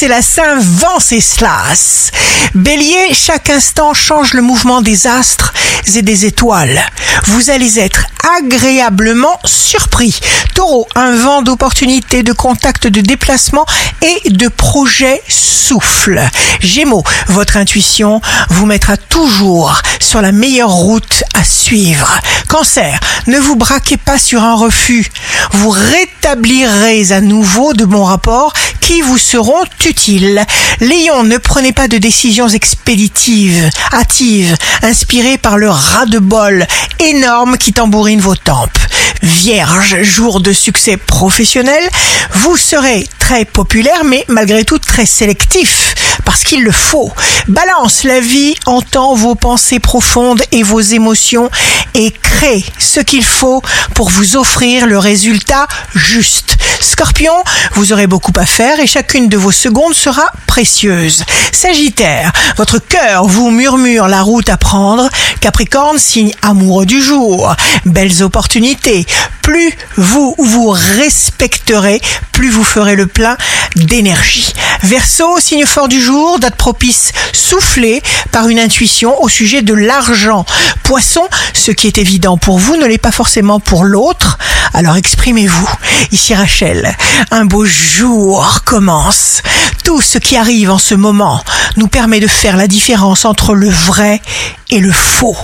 c'est la Saint Venceslas. Bélier, chaque instant change le mouvement des astres et des étoiles. Vous allez être agréablement surpris. Taureau, un vent d'opportunités, de contacts, de déplacements et de projets souffle. Gémeaux, votre intuition vous mettra toujours sur la meilleure route à suivre. Cancer, ne vous braquez pas sur un refus. Vous rétablirez à nouveau de bons rapports qui vous seront utiles. Lion, ne prenez pas de décisions expéditives, hâtives, inspirées par le ras-de-bol énorme qui tambourine vos tempes. Vierge, jour de succès professionnel, vous serez très populaire mais malgré tout très sélectif parce qu'il le faut. Balance, la vie entend vos pensées profondes et vos émotions et crée ce qu'il faut pour vous offrir le résultat juste. Scorpion, vous aurez beaucoup à faire et chacune de vos secondes sera précieuse. Sagittaire, votre cœur vous murmure la route à prendre. Capricorne, signe amoureux du jour. Belles opportunités. Plus vous vous respecterez, plus vous ferez le plein d'énergie. Verseau, signe fort du jour, date propice soufflée par une intuition au sujet de l'argent. Poisson, ce qui est évident pour vous ne l'est pas forcément pour l'autre, alors exprimez-vous. Ici Rachel, un beau jour commence. Tout ce qui arrive en ce moment nous permet de faire la différence entre le vrai et le faux.